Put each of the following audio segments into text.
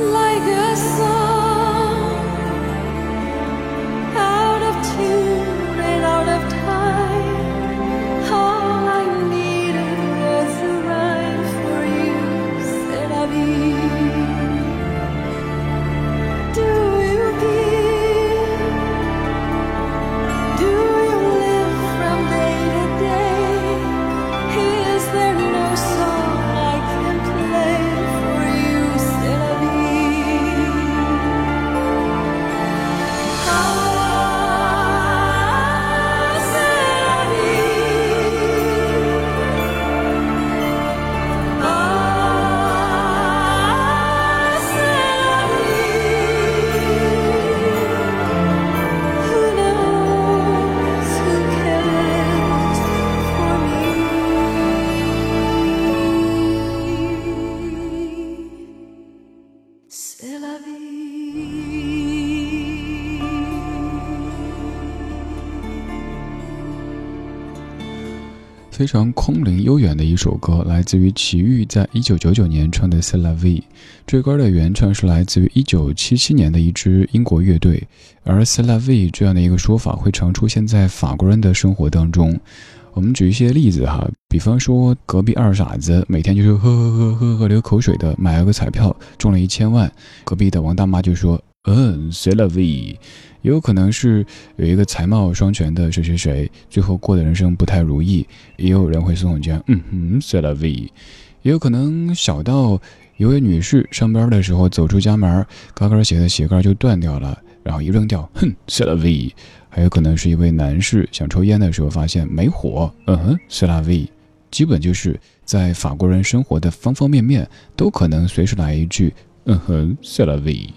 like a song. 非常空灵悠远的一首歌，来自于齐豫在一九九九年唱的《c e l a v i 这歌的原唱是来自于一九七七年的一支英国乐队，而 c e l a v i 这样的一个说法会常出现在法国人的生活当中。我们举一些例子哈，比方说隔壁二傻子每天就是喝喝喝喝喝流口水的买了个彩票中了一千万，隔壁的王大妈就说嗯 c e l a v i 也有可能是有一个才貌双全的谁谁谁，最后过的人生不太如意。也有人会送我讲，嗯哼 c e l a v i 也有可能小到一位女士上班的时候走出家门，高跟鞋的鞋盖就断掉了，然后一扔掉，哼 c e l a v i 还有可能是一位男士想抽烟的时候发现没火，嗯哼 c e l a v i 基本就是在法国人生活的方方面面都可能随时来一句，嗯哼 c e l a v i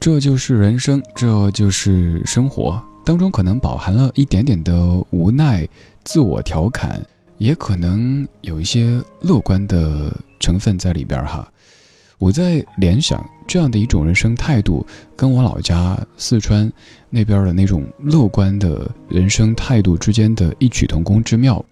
这就是人生，这就是生活当中可能饱含了一点点的无奈、自我调侃，也可能有一些乐观的成分在里边哈。我在联想这样的一种人生态度，跟我老家四川那边的那种乐观的人生态度之间的异曲同工之妙。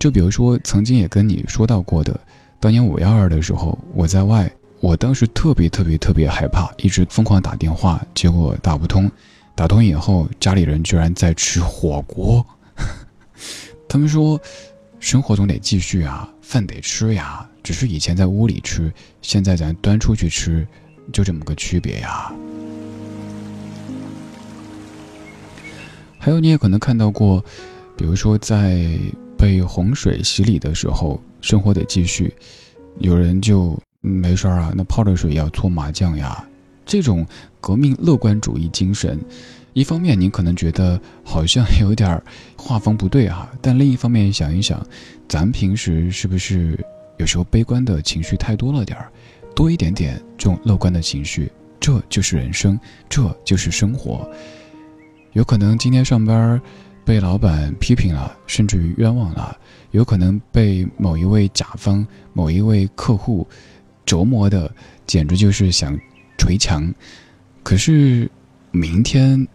就比如说，曾经也跟你说到过的，当年五幺二的时候，我在外，我当时特别特别特别害怕，一直疯狂打电话，结果打不通。打通以后，家里人居然在吃火锅。他们说，生活总得继续啊，饭得吃呀。只是以前在屋里吃，现在咱端出去吃，就这么个区别呀。还有，你也可能看到过，比如说在被洪水洗礼的时候，生活得继续，有人就没事儿啊，那泡着水也要搓麻将呀。这种革命乐观主义精神，一方面你可能觉得好像有点画风不对啊，但另一方面想一想，咱平时是不是？有时候悲观的情绪太多了点儿，多一点点这种乐观的情绪，这就是人生，这就是生活。有可能今天上班被老板批评了，甚至于冤枉了；有可能被某一位甲方、某一位客户折磨的，简直就是想捶墙。可是明天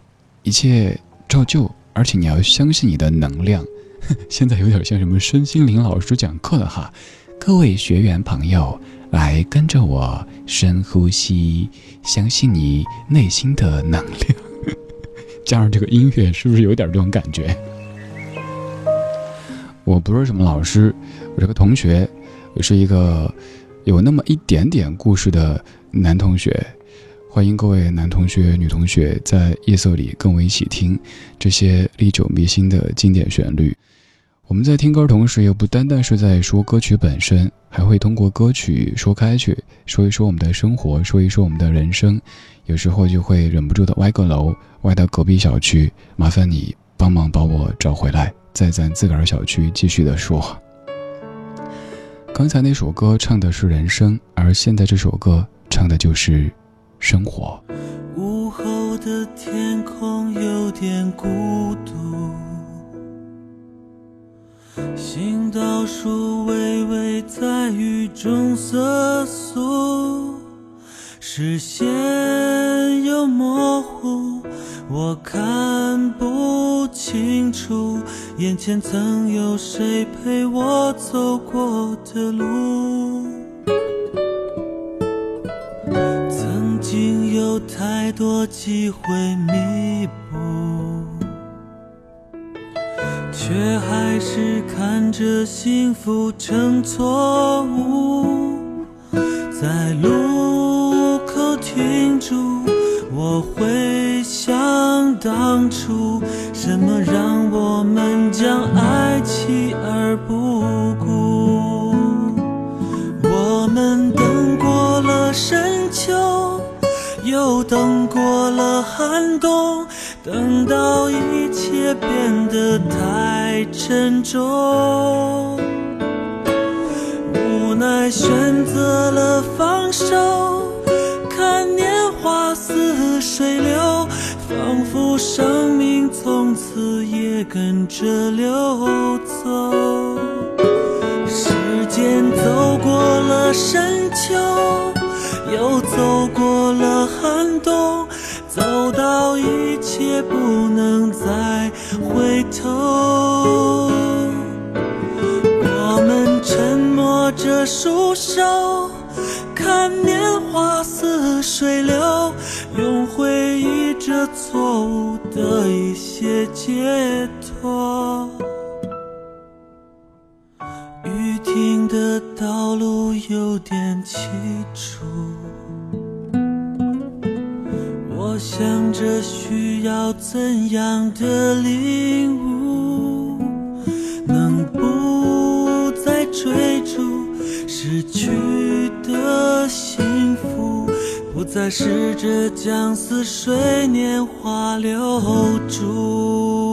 一切照旧，而且你要相信你的能量。现在有点像什么身心灵老师讲课的哈。各位学员朋友，来跟着我深呼吸，相信你内心的能量。加上这个音乐，是不是有点这种感觉？我不是什么老师，我是个同学，我是一个有那么一点点故事的男同学。欢迎各位男同学、女同学在夜色里跟我一起听这些历久弥新的经典旋律。我们在听歌同时，又不单单是在说歌曲本身，还会通过歌曲说开去，说一说我们的生活，说一说我们的人生。有时候就会忍不住的歪个楼，歪到隔壁小区，麻烦你帮忙把我找回来，在咱自个儿小区继续的说。刚才那首歌唱的是人生，而现在这首歌唱的就是生活。午后的天空有点孤独。行道树微微在雨中瑟缩，视线又模糊，我看不清楚眼前曾有谁陪我走过的路。曾经有太多机会弥补。却还是看着幸福成错误，在路口停住。我会想当初，什么让我们将爱弃而不顾？我们等过了深秋，又等过了寒冬。等到一切变得太沉重，无奈选择了放手，看年华似水流，仿佛生命从此也跟着流走。时间走过了深秋，又走过了寒冬。走到一切不能再回头，我们沉默着束手，看年华似水流，用回忆这错误的一些解脱。雨停的道路有点凄楚。我想着需要怎样的领悟，能不再追逐失去的幸福，不再试着将似水年华留住。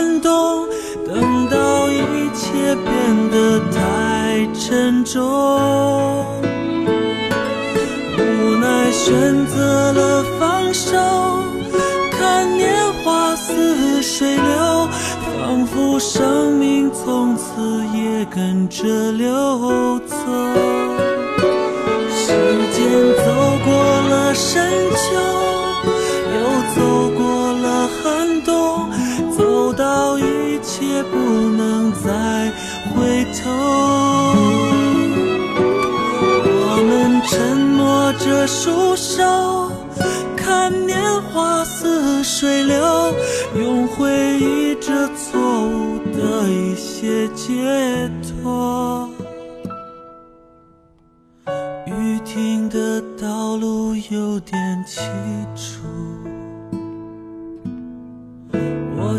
了寒冬，等到一切变得太沉重，无奈选择了放手，看年华似水流，仿佛生命从此也跟着流走。也不能再回头，我们沉默着束手，看年华似水流，用回忆这错误的一些解脱。雨停的道路有点凄楚。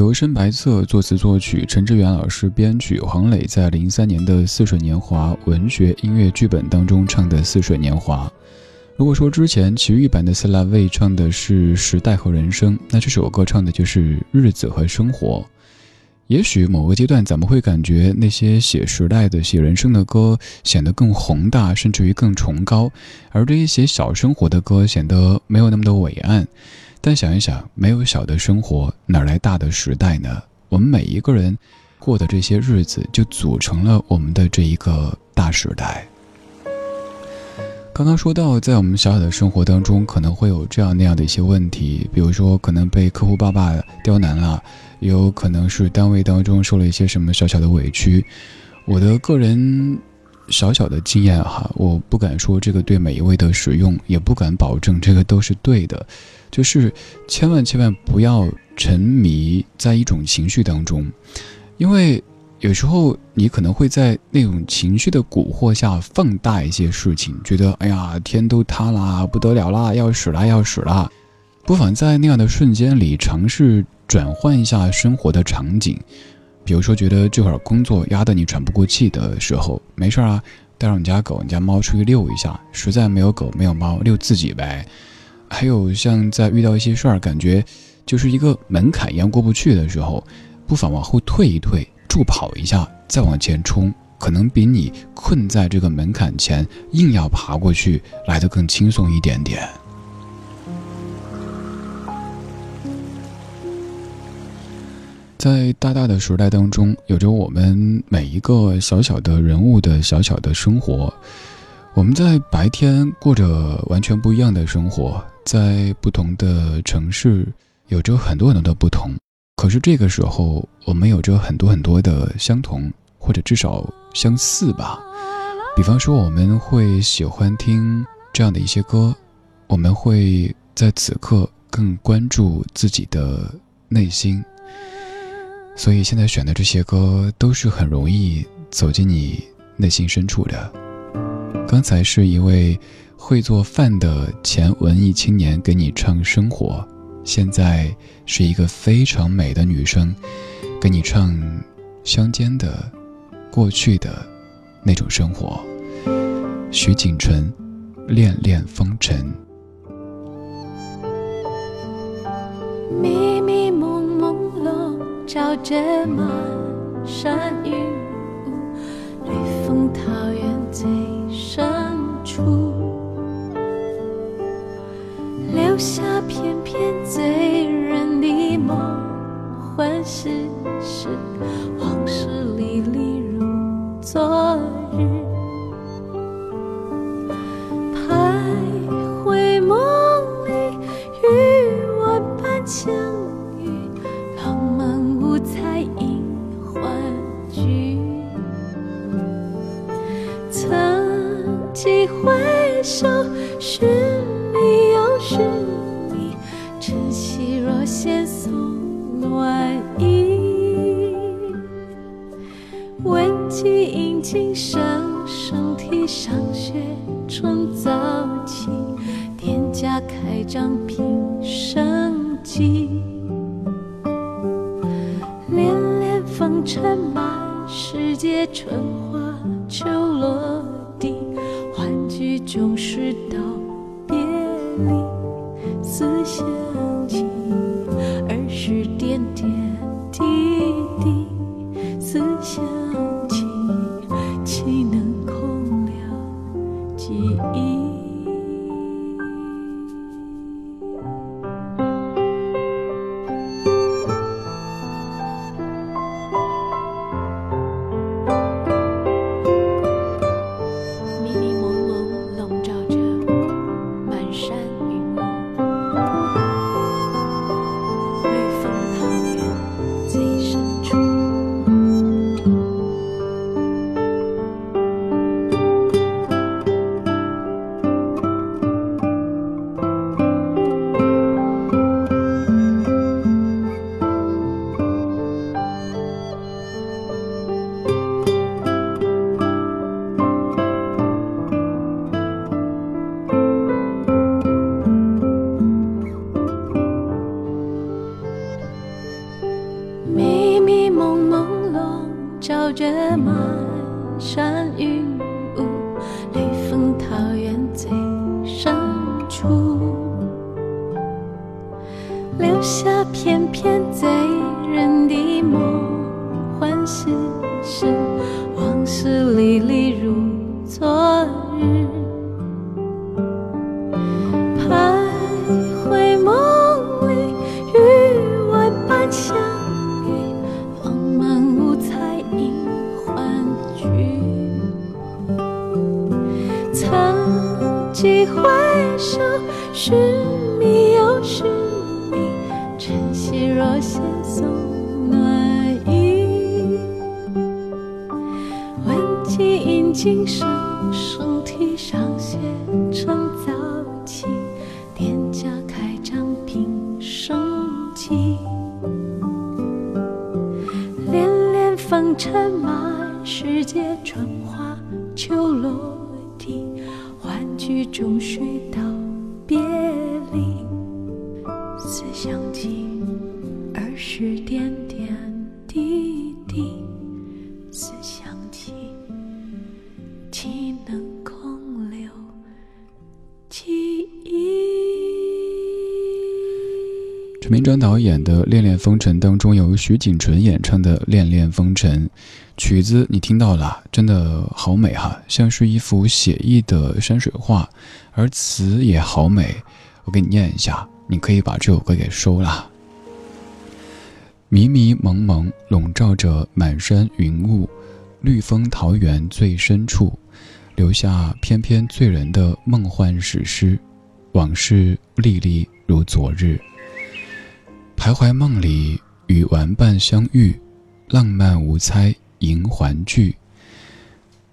由深白色作词作曲，陈志远老师编曲，黄磊在零三年的《似水年华》文学音乐剧本当中唱的《似水年华》。如果说之前齐豫版的《斯拉卫》唱的是时代和人生，那这首歌唱的就是日子和生活。也许某个阶段咱们会感觉那些写时代的、写人生的歌显得更宏大，甚至于更崇高，而这些写小生活的歌显得没有那么的伟岸。但想一想，没有小的生活，哪来大的时代呢？我们每一个人过的这些日子，就组成了我们的这一个大时代。刚刚说到，在我们小小的生活当中，可能会有这样那样的一些问题，比如说可能被客户爸爸刁难了，也有可能是单位当中受了一些什么小小的委屈。我的个人小小的经验哈，我不敢说这个对每一位的使用，也不敢保证这个都是对的。就是千万千万不要沉迷在一种情绪当中，因为有时候你可能会在那种情绪的蛊惑下放大一些事情，觉得哎呀天都塌啦，不得了啦，要死啦要死啦！不妨在那样的瞬间里尝试转换一下生活的场景，比如说觉得这会儿工作压得你喘不过气的时候，没事啊，带上你家狗、你家猫出去遛一下，实在没有狗没有猫，遛自己呗。还有像在遇到一些事儿，感觉就是一个门槛一样过不去的时候，不妨往后退一退，助跑一下，再往前冲，可能比你困在这个门槛前硬要爬过去来得更轻松一点点。在大大的时代当中，有着我们每一个小小的人物的小小的生活，我们在白天过着完全不一样的生活。在不同的城市，有着很多很多的不同，可是这个时候，我们有着很多很多的相同，或者至少相似吧。比方说，我们会喜欢听这样的一些歌，我们会在此刻更关注自己的内心，所以现在选的这些歌都是很容易走进你内心深处的。刚才是一位。会做饭的前文艺青年给你唱生活，现在是一个非常美的女生，给你唱乡间的过去的那种生活。徐锦纯，恋恋风尘。迷迷蒙蒙笼罩着满山云下片片醉人的梦，欢喜时往事历历如昨日，徘徊梦里，与万般相遇，浪漫五彩映欢聚。曾几回首，是满世界，春花秋落照着满山云雾，雷峰桃源最深处，留下片片醉人的梦幻世事，往事历历是迷又是迷，晨曦若线送暖意。闻鸡引琴声，声啼上雪，晨早起，店家开张品生计。恋恋风尘满世界，春花秋落地，欢聚终须忆？陈明章导演的《恋恋风尘》当中有徐锦纯演唱的《恋恋风尘》，曲子你听到了，真的好美哈，像是一幅写意的山水画，而词也好美。我给你念一下，你可以把这首歌给收了。迷迷蒙蒙笼罩着满山云雾，绿枫桃源最深处，留下翩翩醉人的梦幻史诗，往事历历如昨日。徘徊梦里，与玩伴相遇，浪漫无猜迎还聚。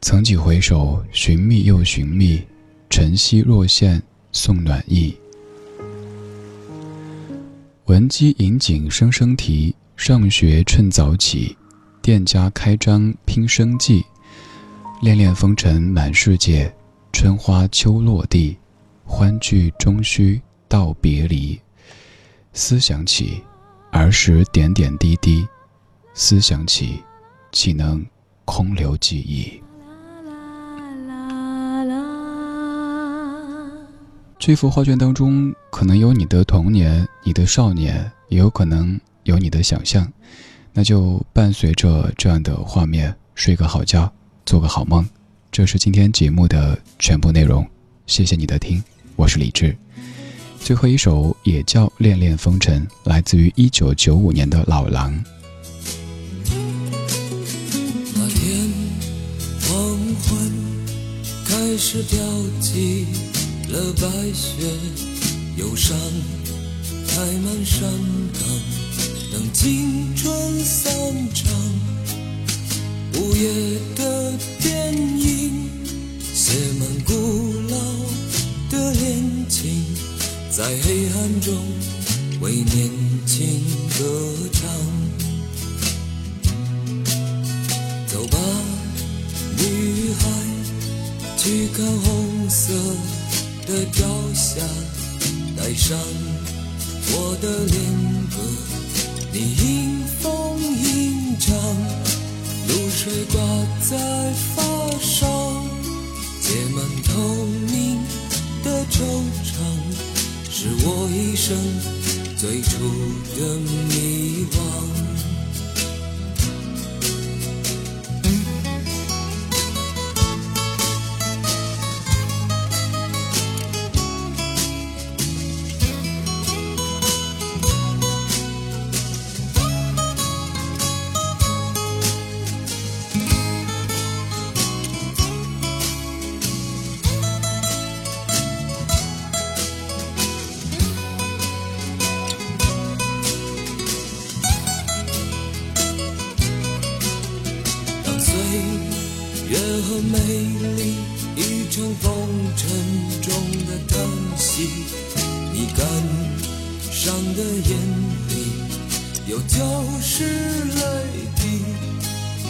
曾几回首，寻觅又寻觅，晨曦若现送暖意。闻鸡引颈声声啼，上学趁早起，店家开张拼生计。恋恋风尘满世界，春花秋落地，欢聚终须道别离。思想起，儿时点点滴滴；思想起，岂能空留记忆？这幅画卷当中，可能有你的童年、你的少年，也有可能有你的想象。那就伴随着这样的画面，睡个好觉，做个好梦。这是今天节目的全部内容，谢谢你的听，我是李志。最后一首也叫《恋恋风尘》，来自于一九九五年的老狼。那天黄昏，开始飘起了白雪，忧伤开满山岗，等青春散场。午夜的电影写满古老的恋情，在黑暗中为年轻歌唱。走吧，女孩。去看红色的朝霞，带上我的恋歌，你迎风吟唱，露水挂在发梢，结满透明的惆怅，是我一生最初的迷惘。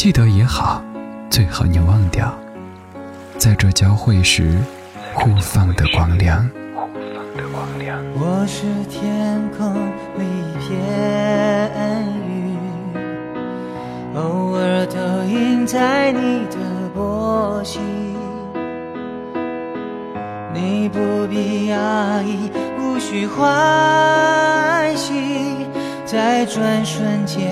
记得也好，最好你忘掉，在这交汇时互放的光亮。我是天空里一片云，偶尔投影在你的波心。你不必讶异，无需欢喜。在转瞬间。